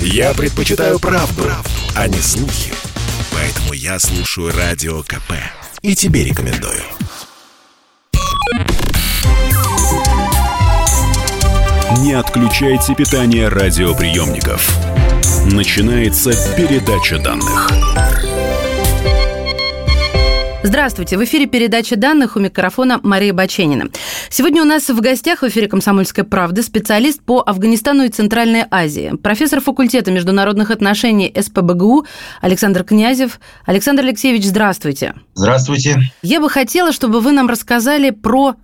Я предпочитаю правду, правду, а не слухи. Поэтому я слушаю Радио КП. И тебе рекомендую. Не отключайте питание радиоприемников. Начинается передача данных. Здравствуйте. В эфире передача данных у микрофона Мария Баченина. Сегодня у нас в гостях в эфире «Комсомольской правды» специалист по Афганистану и Центральной Азии, профессор факультета международных отношений СПБГУ Александр Князев. Александр Алексеевич, здравствуйте. Здравствуйте. Я бы хотела, чтобы вы нам рассказали про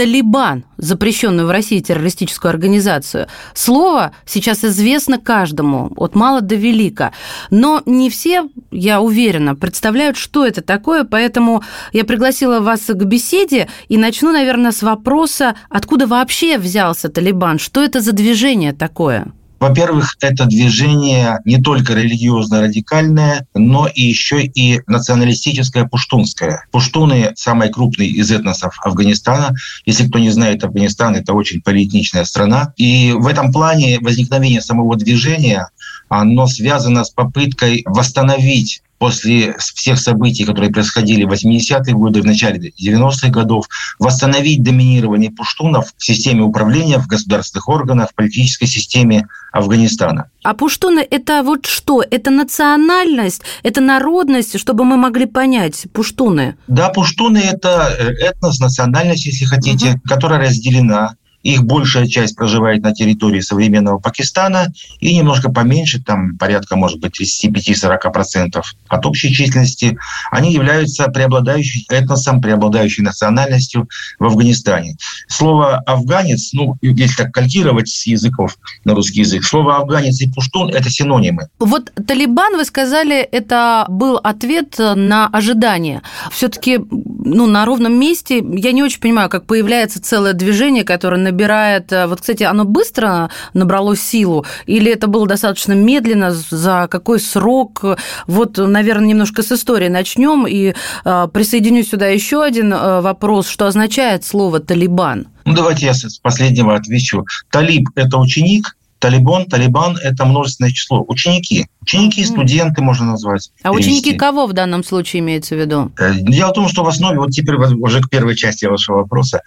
Талибан, запрещенную в России террористическую организацию. Слово сейчас известно каждому, от мала до велика. Но не все, я уверена, представляют, что это такое, поэтому я пригласила вас к беседе и начну, наверное, с вопроса, откуда вообще взялся Талибан, что это за движение такое? Во-первых, это движение не только религиозно-радикальное, но и еще и националистическое пуштунское. Пуштуны – самый крупный из этносов Афганистана. Если кто не знает, Афганистан – это очень полиэтничная страна. И в этом плане возникновение самого движения оно связано с попыткой восстановить после всех событий, которые происходили в 80-е годы, в начале 90-х годов, восстановить доминирование пуштунов в системе управления, в государственных органах, в политической системе Афганистана. А пуштуны – это вот что? Это национальность, это народность, чтобы мы могли понять, пуштуны? Да, пуштуны – это э, этнос, национальность, если хотите, угу. которая разделена их большая часть проживает на территории современного Пакистана и немножко поменьше, там порядка, может быть, 35-40% от общей численности. Они являются преобладающим этносом, преобладающей национальностью в Афганистане. Слово «афганец», ну, если так калькировать с языков на русский язык, слово «афганец» и «пуштун» – это синонимы. Вот «Талибан», вы сказали, это был ответ на ожидание. все таки ну, на ровном месте я не очень понимаю, как появляется целое движение, которое набирает... Э, вот, кстати, оно быстро набрало силу, или это было достаточно медленно, за какой срок? Вот, наверное, немножко с истории начнем, и э, присоединю сюда еще один э, вопрос, что означает слово «талибан»? Ну, давайте я с последнего отвечу. Талиб – это ученик, Талибан, Талибан – это множественное число. Ученики. Ученики, студенты можно назвать. А перевести. ученики кого в данном случае имеется в виду? Э, дело в том, что в основе, вот теперь уже к первой части вашего вопроса.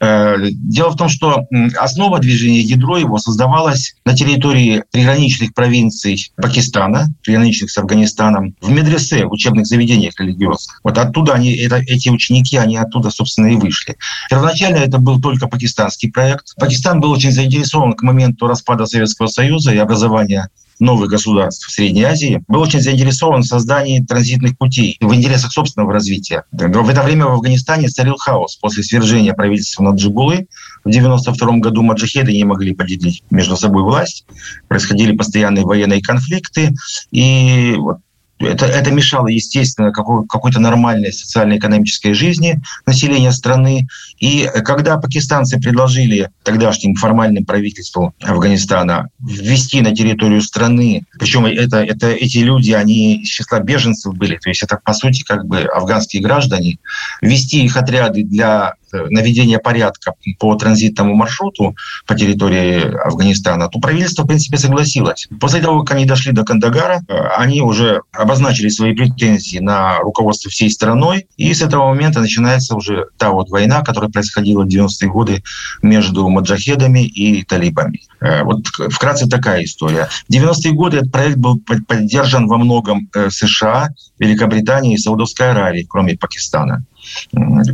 Э, дело в том, что основа движения, ядро его создавалось на территории приграничных провинций Пакистана, приграничных с Афганистаном, в медресе, в учебных заведениях религиозных. Вот оттуда они, это, эти ученики, они оттуда, собственно, и вышли. Первоначально это был только пакистанский проект. Пакистан был очень заинтересован к моменту распада Советского Союза и образования новых государств в Средней Azии, был очень заинтересован в создании транзитных путей в интересах собственного развития. В это время в Афганистане царил хаос. После свержения правительства Наджибулы в 1992 году маджахеды не могли поделить между собой власть. Происходили постоянные военные конфликты. И вот это, это мешало, естественно, какой, какой-то нормальной социально-экономической жизни населения страны. И когда пакистанцы предложили тогдашним формальным правительству Афганистана ввести на территорию страны, причем это, это, эти люди, они из числа беженцев были, то есть это, по сути, как бы афганские граждане, ввести их отряды для наведения порядка по транзитному маршруту по территории Афганистана, то правительство, в принципе, согласилось. После того, как они дошли до Кандагара, э, они уже обозначили свои претензии на руководство всей страной, и с этого момента начинается уже та вот война, которая происходила в 90-е годы между маджахедами и талибами. Э, вот вкратце такая история. В 90-е годы этот проект был поддержан во многом США, Великобританией и Саудовской Аравией, кроме Пакистана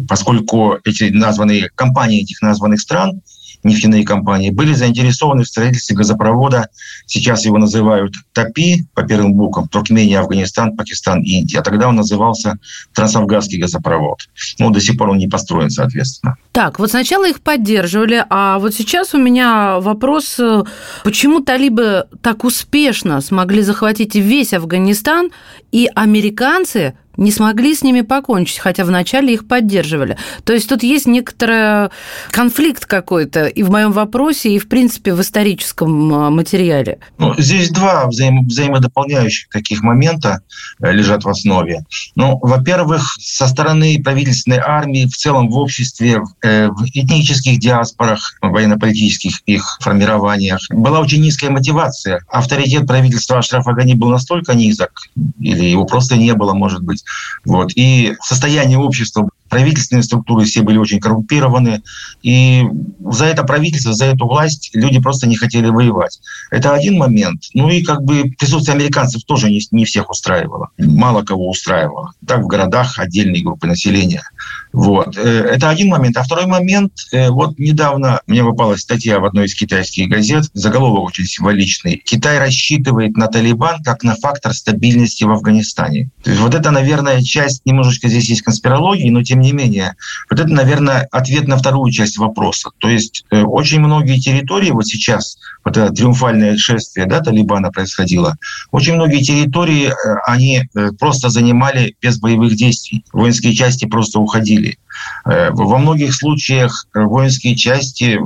поскольку эти названные компании этих названных стран нефтяные компании, были заинтересованы в строительстве газопровода, сейчас его называют ТАПИ по первым буквам, Туркмения, Афганистан, Пакистан, Индия. А тогда он назывался Трансафганский газопровод. Ну, до сих пор он не построен, соответственно. Так, вот сначала их поддерживали, а вот сейчас у меня вопрос, почему талибы так успешно смогли захватить весь Афганистан, и американцы не смогли с ними покончить, хотя вначале их поддерживали. То есть тут есть некоторый конфликт какой-то и в моем вопросе, и, в принципе, в историческом а, материале. Ну, здесь два взаим- взаимодополняющих таких момента э, лежат в основе. Ну, во-первых, со стороны правительственной армии в целом в обществе, э, в этнических диаспорах, военно-политических их формированиях была очень низкая мотивация. Авторитет правительства Ашрафа Гани был настолько низок, или его просто не было, может быть, вот. И состояние общества правительственные структуры все были очень коррумпированы, и за это правительство, за эту власть люди просто не хотели воевать. Это один момент. Ну и как бы присутствие американцев тоже не, не всех устраивало. Мало кого устраивало. Так в городах отдельные группы населения. Вот. Э, это один момент. А второй момент, э, вот недавно мне попалась статья в одной из китайских газет, заголовок очень символичный. Китай рассчитывает на Талибан как на фактор стабильности в Афганистане. То есть вот это, наверное, часть, немножечко здесь есть конспирологии, но тем не менее, вот это, наверное, ответ на вторую часть вопроса. То есть э, очень многие территории, вот сейчас вот это триумфальное шествие да, Талибана происходило, очень многие территории, э, они э, просто занимали без боевых действий. Воинские части просто уходили. Во многих случаях воинские части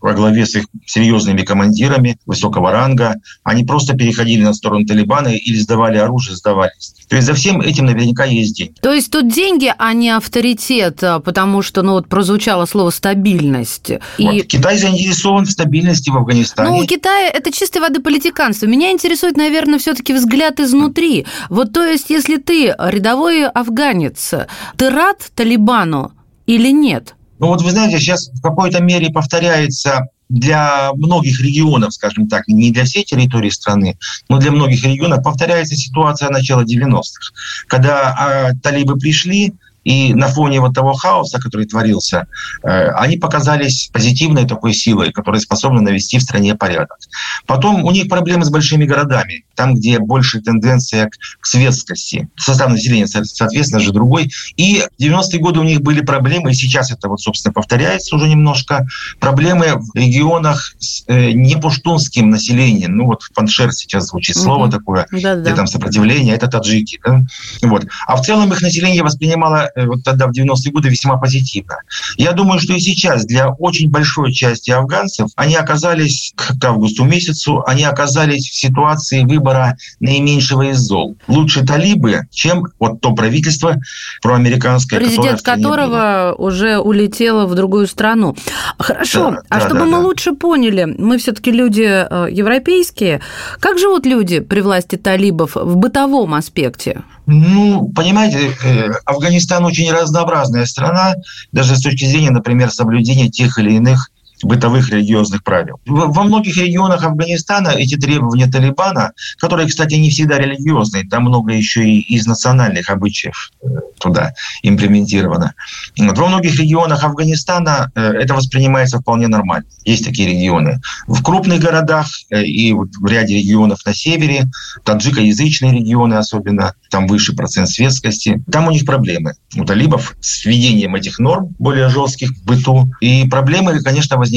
во главе с их серьезными командирами высокого ранга, они просто переходили на сторону Талибана или сдавали оружие, сдавались. То есть за всем этим наверняка есть деньги. То есть тут деньги, а не авторитет, а, потому что, ну вот прозвучало слово стабильность. Вот. И... Китай заинтересован в стабильности в Афганистане. Ну, у Китая это чистой воды политиканство. Меня интересует, наверное, все-таки взгляд изнутри. Вот то есть, если ты рядовой афганец, ты рад Талибану или нет? Ну вот вы знаете, сейчас в какой-то мере повторяется для многих регионов, скажем так, не для всей территории страны, но для многих регионов повторяется ситуация начала 90-х, когда а, талибы пришли, и на фоне вот того хаоса, который творился, э, они показались позитивной такой силой, которая способна навести в стране порядок. Потом у них проблемы с большими городами, там, где больше тенденция к светскости. Состав населения, соответственно, же другой. И в 90-е годы у них были проблемы, и сейчас это вот, собственно, повторяется уже немножко, проблемы в регионах с э, непуштунским населением. Ну вот в Паншер сейчас звучит слово угу. такое, Да-да. где там сопротивление, это таджики. Да? Вот. А в целом их население воспринимало вот тогда в 90-е годы весьма позитивно. Я думаю, что и сейчас для очень большой части афганцев они оказались к августу месяцу, они оказались в ситуации выбора наименьшего из зол. Лучше талибы, чем вот то правительство проамериканское, Президент которого уже улетело в другую страну. Хорошо, да, а да, чтобы да, мы да. лучше поняли, мы все-таки люди э, европейские, как живут люди при власти талибов в бытовом аспекте? Ну, понимаете, э, Афганистан очень разнообразная страна, даже с точки зрения, например, соблюдения тех или иных бытовых религиозных правил. Во многих регионах Афганистана эти требования Талибана, которые, кстати, не всегда религиозные, там много еще и из национальных обычаев э, туда имплементировано. Вот. Во многих регионах Афганистана э, это воспринимается вполне нормально. Есть такие регионы. В крупных городах э, и в ряде регионов на севере, таджикоязычные регионы особенно, там выше процент светскости, там у них проблемы. У талибов с введением этих норм более жестких в быту. И проблемы, конечно, возникают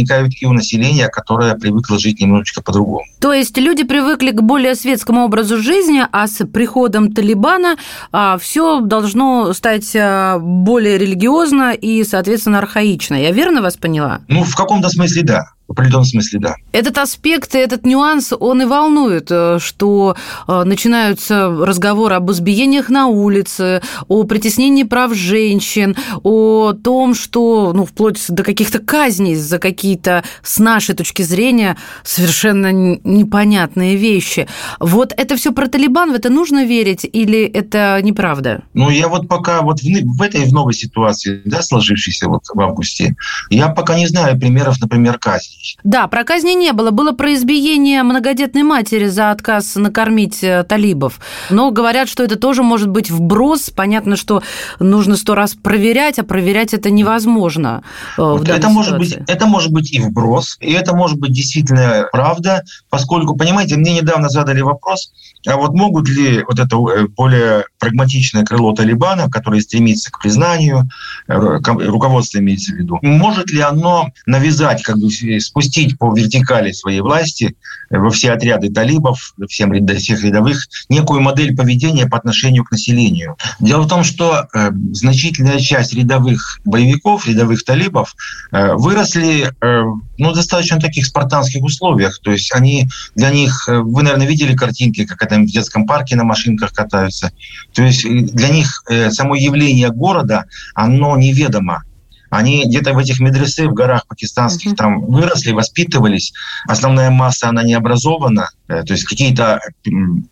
и у населения, которое привыкло жить немножечко по-другому. То есть люди привыкли к более светскому образу жизни, а с приходом Талибана а, все должно стать а, более религиозно и, соответственно, архаично. Я верно вас поняла? Ну, в каком-то смысле да. В определенном смысле, да. Этот аспект, этот нюанс, он и волнует, э, что э, начинаются разговоры об избиениях на улице, о притеснении прав женщин, о том, что, ну, вплоть до каких-то казней за какие-то, с нашей точки зрения, совершенно непонятные вещи. Вот это все про Талибан, в это нужно верить или это неправда? Ну, я вот пока вот в, в этой в новой ситуации, да, сложившейся вот в августе, я пока не знаю примеров, например, казни. Да, про казни не было. Было про избиение многодетной матери за отказ накормить э, талибов. Но говорят, что это тоже может быть вброс. Понятно, что нужно сто раз проверять, а проверять это невозможно. Э, вот это, может быть, это может быть и вброс, и это может быть действительно правда, поскольку, понимаете, мне недавно задали вопрос, а вот могут ли вот это э, более прагматичное крыло Талибана, которое стремится к признанию, руководство имеется в виду, может ли оно навязать как бы спустить по вертикали своей власти во все отряды талибов, всем, всех рядовых, некую модель поведения по отношению к населению. Дело в том, что э, значительная часть рядовых боевиков, рядовых талибов э, выросли э, ну, достаточно таких спартанских условиях. То есть они для них, э, вы, наверное, видели картинки, как это в детском парке на машинках катаются. То есть э, для них э, само явление города, оно неведомо. Они где-то в этих медресе в горах пакистанских uh-huh. там выросли, воспитывались. Основная масса, она не образована. Э, то есть какие-то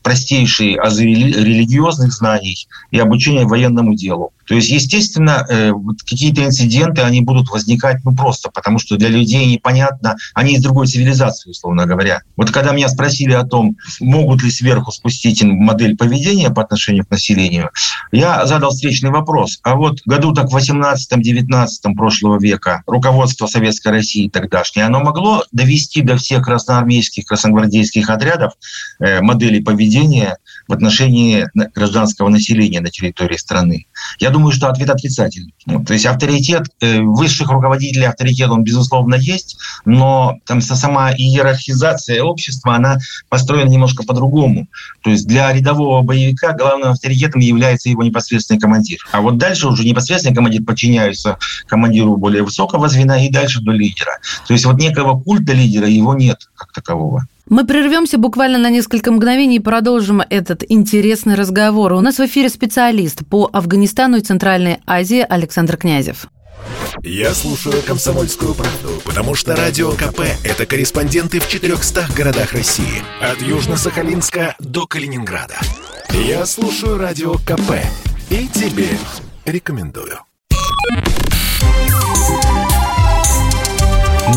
простейшие азы религиозных знаний и обучение военному делу. То есть, естественно, э, какие-то инциденты, они будут возникать ну просто, потому что для людей непонятно, они из другой цивилизации, условно говоря. Вот когда меня спросили о том, могут ли сверху спустить модель поведения по отношению к населению, я задал встречный вопрос. А вот году так в 18-19 прошлого века руководство Советской России тогдашнее, оно могло довести до всех красноармейских, красногвардейских отрядов э, модели поведения в отношении гражданского населения на территории страны? Я думаю, что ответ отрицательный. То есть авторитет, э, высших руководителей авторитет, он, безусловно, есть, но там сама иерархизация общества, она построена немножко по-другому. То есть для рядового боевика главным авторитетом является его непосредственный командир. А вот дальше уже непосредственный командир подчиняется командиру более высокого звена и дальше до лидера. То есть вот некого культа лидера его нет как такового. Мы прервемся буквально на несколько мгновений и продолжим этот интересный разговор. У нас в эфире специалист по Афганистану и Центральной Азии Александр Князев. Я слушаю «Комсомольскую правду», потому что «Радио КП» — это корреспонденты в 400 городах России. От Южно-Сахалинска до Калининграда. Я слушаю «Радио КП» и тебе рекомендую.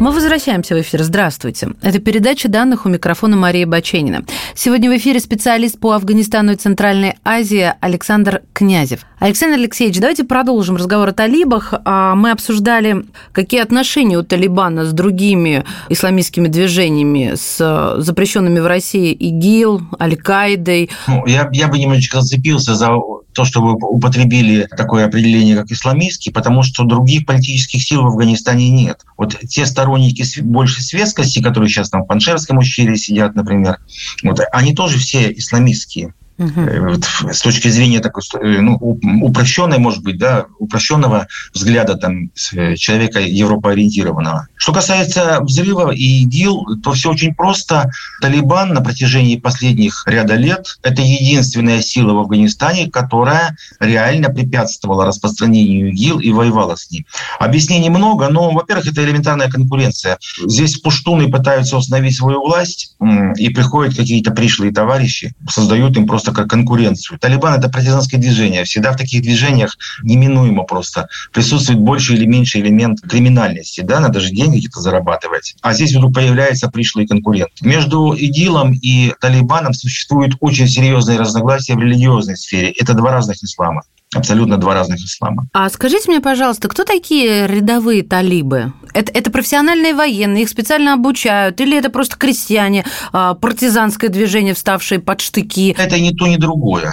Мы возвращаемся в эфир. Здравствуйте. Это передача данных у микрофона Мария Баченина. Сегодня в эфире специалист по Афганистану и Центральной Азии Александр Князев. Александр Алексеевич, давайте продолжим разговор о талибах. А, мы обсуждали, какие отношения у Талибана с другими исламистскими движениями, с запрещенными в России ИГИЛ, Аль-Каидой. Ну, я, я бы немножечко зацепился за то, что вы употребили такое определение, как исламистский, потому что других политических сил в Афганистане нет. Вот те сторонники большей светскости, которые сейчас там в Паншерском ущелье сидят, например, вот, они тоже все исламистские. Вот, с точки зрения такой, э, ну, упрощенной, может быть, да, упрощенного взгляда там, э, человека европоориентированного. Что касается взрыва и ИГИЛ, то все очень просто. Талибан на протяжении последних ряда лет – это единственная сила в Афганистане, которая реально препятствовала распространению ИГИЛ и воевала с ним. Объяснений много, но, во-первых, это элементарная конкуренция. Здесь пуштуны пытаются установить свою власть, и приходят какие-то пришлые товарищи, создают им просто как конкуренцию. Талибан – это партизанское движение. Всегда в таких движениях неминуемо просто присутствует больше или меньше элемент криминальности. Да? Надо же деньги какие-то зарабатывать. А здесь вдруг появляется пришлый конкурент. Между ИГИЛом и Талибаном существует очень серьезные разногласия в религиозной сфере. Это два разных ислама абсолютно два разных ислама. А скажите мне, пожалуйста, кто такие рядовые талибы? Это, это профессиональные военные, их специально обучают, или это просто крестьяне, а, партизанское движение, вставшие под штыки? Это ни то, ни другое.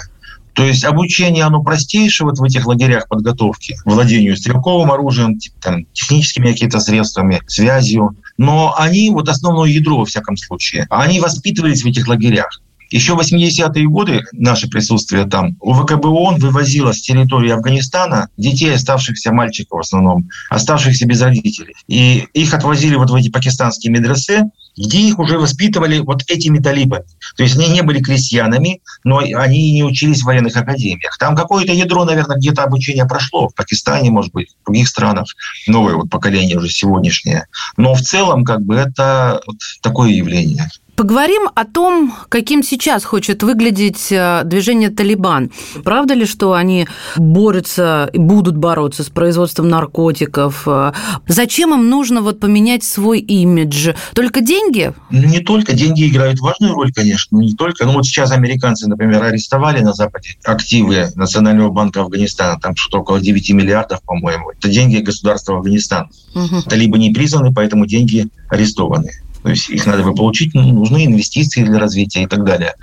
То есть обучение, оно простейшее вот в этих лагерях подготовки, владению стрелковым оружием, там, техническими какими-то средствами, связью. Но они, вот основное ядро во всяком случае, они воспитывались в этих лагерях. Еще в 80-е годы наше присутствие там, УВКБ ООН вывозило с территории Афганистана детей, оставшихся мальчиков в основном, оставшихся без родителей. И их отвозили вот в эти пакистанские медресе, где их уже воспитывали вот этими талибами. То есть они не были крестьянами, но они не учились в военных академиях. Там какое-то ядро, наверное, где-то обучение прошло. В Пакистане, может быть, в других странах. Новое вот поколение уже сегодняшнее. Но в целом, как бы, это вот такое явление. Поговорим о том, каким сейчас хочет выглядеть э, движение «Талибан». Правда ли, что они борются и будут бороться с производством наркотиков? Э, зачем им нужно вот поменять свой имидж? Только деньги? Не только. Деньги играют важную роль, конечно. Не только. Ну вот сейчас американцы, например, арестовали на Западе активы Национального банка Афганистана. Там что-то около 9 миллиардов, по-моему. Это деньги государства Афганистана. Угу. Талибы не признаны, поэтому деньги арестованы. То есть их надо бы получить, ну, нужны инвестиции для развития и так далее.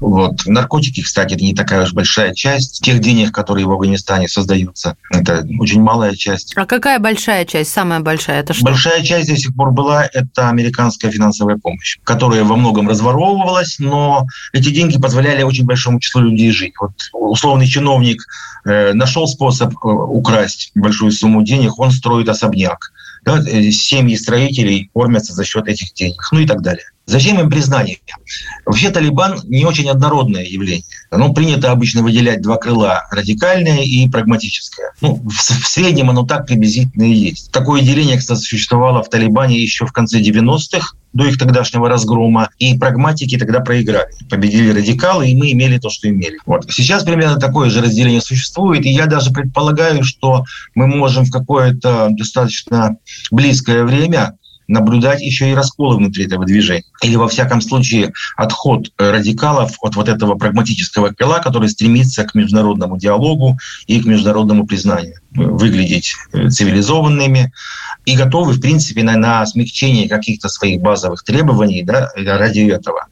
Вот. Наркотики, кстати, это не такая уж большая часть тех денег, которые в Афганистане создаются. Это очень малая часть. А какая большая часть, самая большая? Это что? Большая часть до сих пор была – это американская финансовая помощь, которая во многом разворовывалась, но эти деньги позволяли очень большому числу людей жить. Вот условный чиновник э, нашел способ э, украсть большую сумму денег, он строит особняк да, э, семьи строителей кормятся за счет этих денег, ну и так далее. Зачем им признание? Вообще Талибан не очень однородное явление. Ну, принято обычно выделять два крыла – радикальное и прагматическое. Ну, в, в среднем оно так приблизительно и есть. Такое деление, кстати, существовало в Талибане еще в конце 90-х, до их тогдашнего разгрома, и прагматики тогда проиграли. Победили радикалы, и мы имели то, что имели. Вот. Сейчас примерно такое же разделение существует, и я даже предполагаю, что мы можем в какое-то достаточно близкое время наблюдать еще и расколы внутри этого движения. Или, во всяком случае, отход э, радикалов от вот этого прагматического крыла, который стремится к международному диалогу и к международному признанию. Выглядеть э, цивилизованными и готовы, в принципе, на, на смягчение каких-то своих базовых требований да, ради этого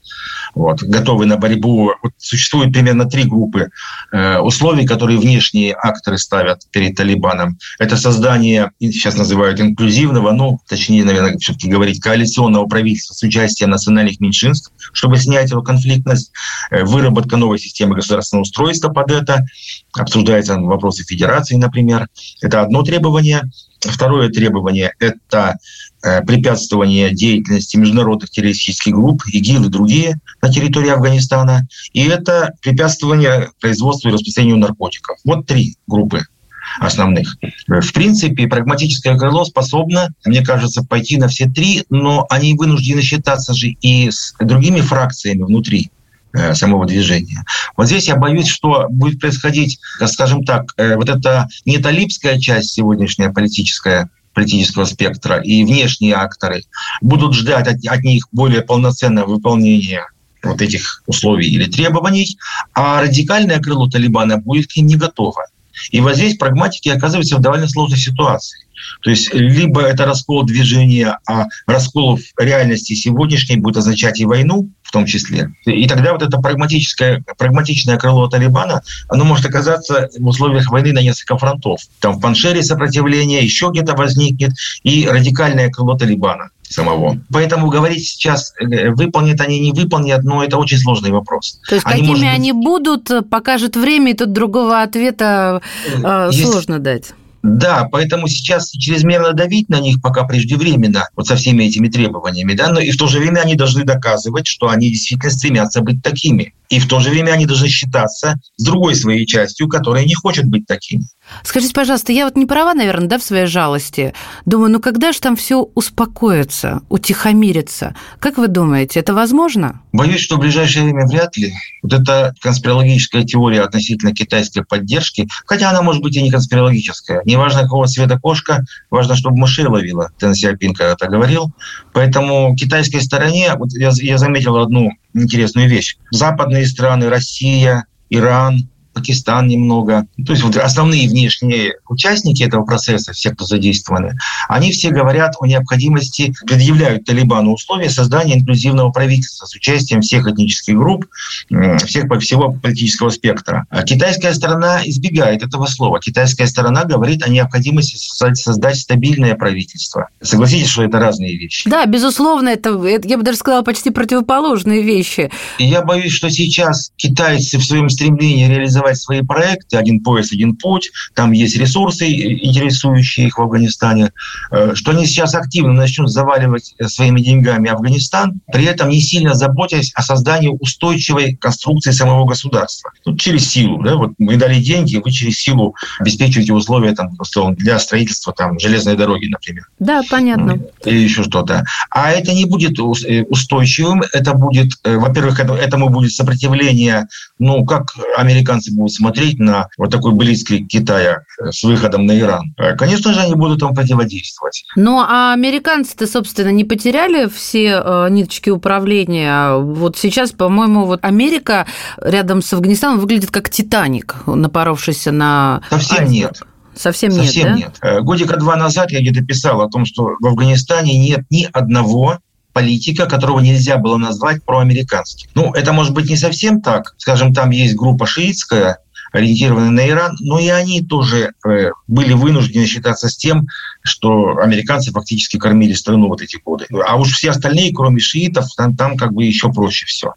вот, готовы на борьбу. Вот существует примерно три группы э, условий, которые внешние акторы ставят перед Талибаном. Это создание, сейчас называют инклюзивного, ну, точнее, наверное, все-таки говорить, коалиционного правительства с участием национальных меньшинств, чтобы снять его конфликтность, э, выработка новой системы государственного устройства под это, обсуждаются вопросы федерации, например. Это одно требование. Второе требование – это препятствование деятельности международных террористических групп, ИГИЛ и другие на территории Афганистана, и это препятствование производству и распространению наркотиков. Вот три группы основных. В принципе, прагматическое крыло способно, мне кажется, пойти на все три, но они вынуждены считаться же и с другими фракциями внутри э, самого движения. Вот здесь я боюсь, что будет происходить, скажем так, э, вот эта не талибская часть сегодняшняя политическая, политического спектра и внешние акторы будут ждать от, от них более полноценного выполнения вот этих условий или требований, а радикальное крыло Талибана будет к ним не готово. И вот здесь прагматики оказываются в довольно сложной ситуации. То есть либо это раскол движения, а раскол в реальности сегодняшней будет означать и войну в том числе. И тогда вот это прагматическое, прагматичное крыло Талибана, оно может оказаться в условиях войны на несколько фронтов. Там в Паншере сопротивление, еще где-то возникнет, и радикальное крыло Талибана самого. Поэтому говорить сейчас, э, выполнят они, не выполнят, но это очень сложный вопрос. То есть они, какими быть... они будут, покажет время, и тут другого ответа э, Есть... сложно дать. Да, поэтому сейчас чрезмерно давить на них пока преждевременно, вот со всеми этими требованиями, да, но и в то же время они должны доказывать, что они действительно стремятся быть такими. И в то же время они должны считаться с другой своей частью, которая не хочет быть такими. Скажите, пожалуйста, я вот не права, наверное, да, в своей жалости. Думаю, ну когда же там все успокоится, утихомирится? Как вы думаете, это возможно? Боюсь, что в ближайшее время вряд ли. Вот эта конспирологическая теория относительно китайской поддержки, хотя она может быть и не конспирологическая. Неважно, какого цвета кошка, важно, чтобы мышей ловила. Тен Сяопин когда-то говорил. Поэтому китайской стороне, вот я, я заметил одну интересную вещь. Западные страны, Россия, Иран, Пакистан немного. То есть вот основные внешние участники этого процесса, все, кто задействованы, они все говорят о необходимости, предъявляют Талибану условия создания инклюзивного правительства с участием всех этнических групп, всех по всего политического спектра. А китайская сторона избегает этого слова. Китайская сторона говорит о необходимости создать стабильное правительство. Согласитесь, что это разные вещи? Да, безусловно, это, я бы даже сказала, почти противоположные вещи. И я боюсь, что сейчас китайцы в своем стремлении реализовать реализовать свои проекты «Один пояс, один путь», там есть ресурсы, интересующие их в Афганистане, э, что они сейчас активно начнут заваливать э, своими деньгами Афганистан, при этом не сильно заботясь о создании устойчивой конструкции самого государства. Тут через силу. Да? Вот мы дали деньги, вы через силу обеспечиваете условия там, для строительства там, железной дороги, например. Да, понятно. Или еще что-то. А это не будет э, устойчивым, это будет, во-первых, этому будет сопротивление, ну, как американцы американцы будут смотреть на вот такой близкий Китая э, с выходом на Иран, э, конечно же, они будут там противодействовать. Ну, а американцы-то, собственно, не потеряли все э, ниточки управления. Вот сейчас, по-моему, вот Америка рядом с Афганистаном выглядит как Титаник, напоровшийся на... Совсем нет. Совсем, Совсем нет, да? нет. Годика два назад я где-то писал о том, что в Афганистане нет ни одного политика, которого нельзя было назвать проамериканским. Ну, это может быть не совсем так. Скажем, там есть группа шиитская, ориентированы на Иран, но и они тоже э, были вынуждены считаться с тем, что американцы фактически кормили страну вот эти годы. А уж все остальные, кроме шиитов, там, там как бы еще проще все.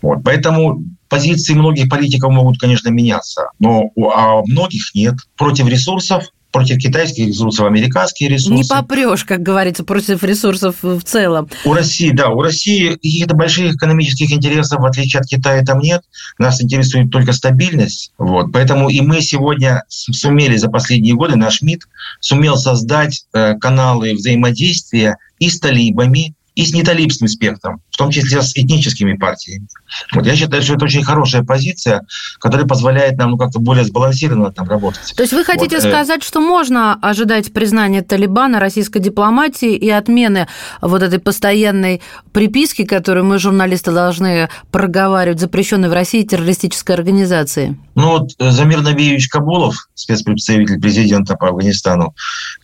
Вот. Поэтому позиции многих политиков могут, конечно, меняться, но а многих нет. Против ресурсов против китайских ресурсов американские ресурсы. Не попрешь, как говорится, против ресурсов в целом. У России, да, у России каких-то больших экономических интересов, в отличие от Китая, там нет. Нас интересует только стабильность. Вот. Поэтому и мы сегодня сумели за последние годы, наш МИД сумел создать э, каналы взаимодействия и с талибами, и с неталибским спектром, в том числе с этническими партиями. Вот я считаю, что это очень хорошая позиция, которая позволяет нам ну, как-то более сбалансированно там работать. То есть вы хотите вот, э, сказать, что можно ожидать признания Талибана российской дипломатии и отмены вот этой постоянной приписки, которую мы, журналисты, должны проговаривать, запрещенной в России террористической организации? Ну вот э, Замир Набиевич Кабулов, спецпредставитель президента по Афганистану,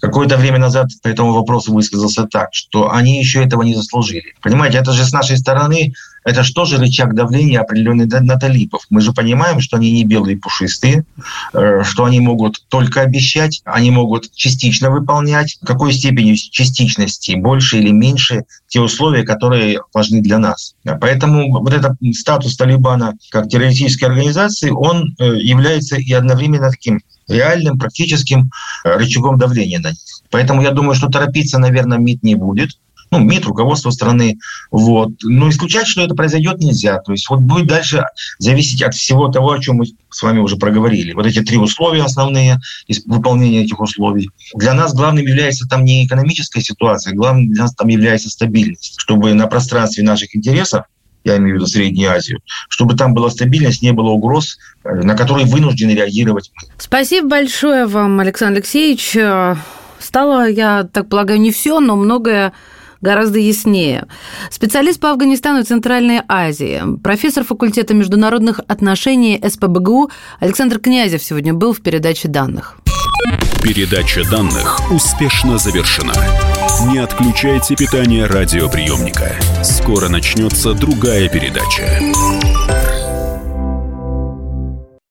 какое-то время назад по этому вопросу высказался так, что они еще этого не заслужили. Понимаете, это же с нашей стороны, это же рычаг давления определенный на талибов. Мы же понимаем, что они не белые пушистые, э, что они могут только обещать, они могут частично выполнять. Какой степени частичности, больше или меньше, те условия, которые важны для нас. Поэтому вот этот статус Талибана как террористической организации, он э, является и одновременно таким реальным, практическим э, рычагом давления на них. Поэтому я думаю, что торопиться, наверное, МИД не будет ну, МИД, руководство страны. Вот. Но исключать, что это произойдет, нельзя. То есть вот будет дальше зависеть от всего того, о чем мы с вами уже проговорили. Вот эти три условия основные, выполнения этих условий. Для нас главным является там не экономическая ситуация, главным для нас там является стабильность, чтобы на пространстве наших интересов я имею в виду Среднюю Азию, чтобы там была стабильность, не было угроз, э, на которые вынуждены реагировать. Спасибо большое вам, Александр Алексеевич. Стало, я так полагаю, не все, но многое гораздо яснее. Специалист по Афганистану и Центральной Азии, профессор факультета международных отношений СПБГУ Александр Князев сегодня был в передаче данных. Передача данных успешно завершена. Не отключайте питание радиоприемника. Скоро начнется другая передача.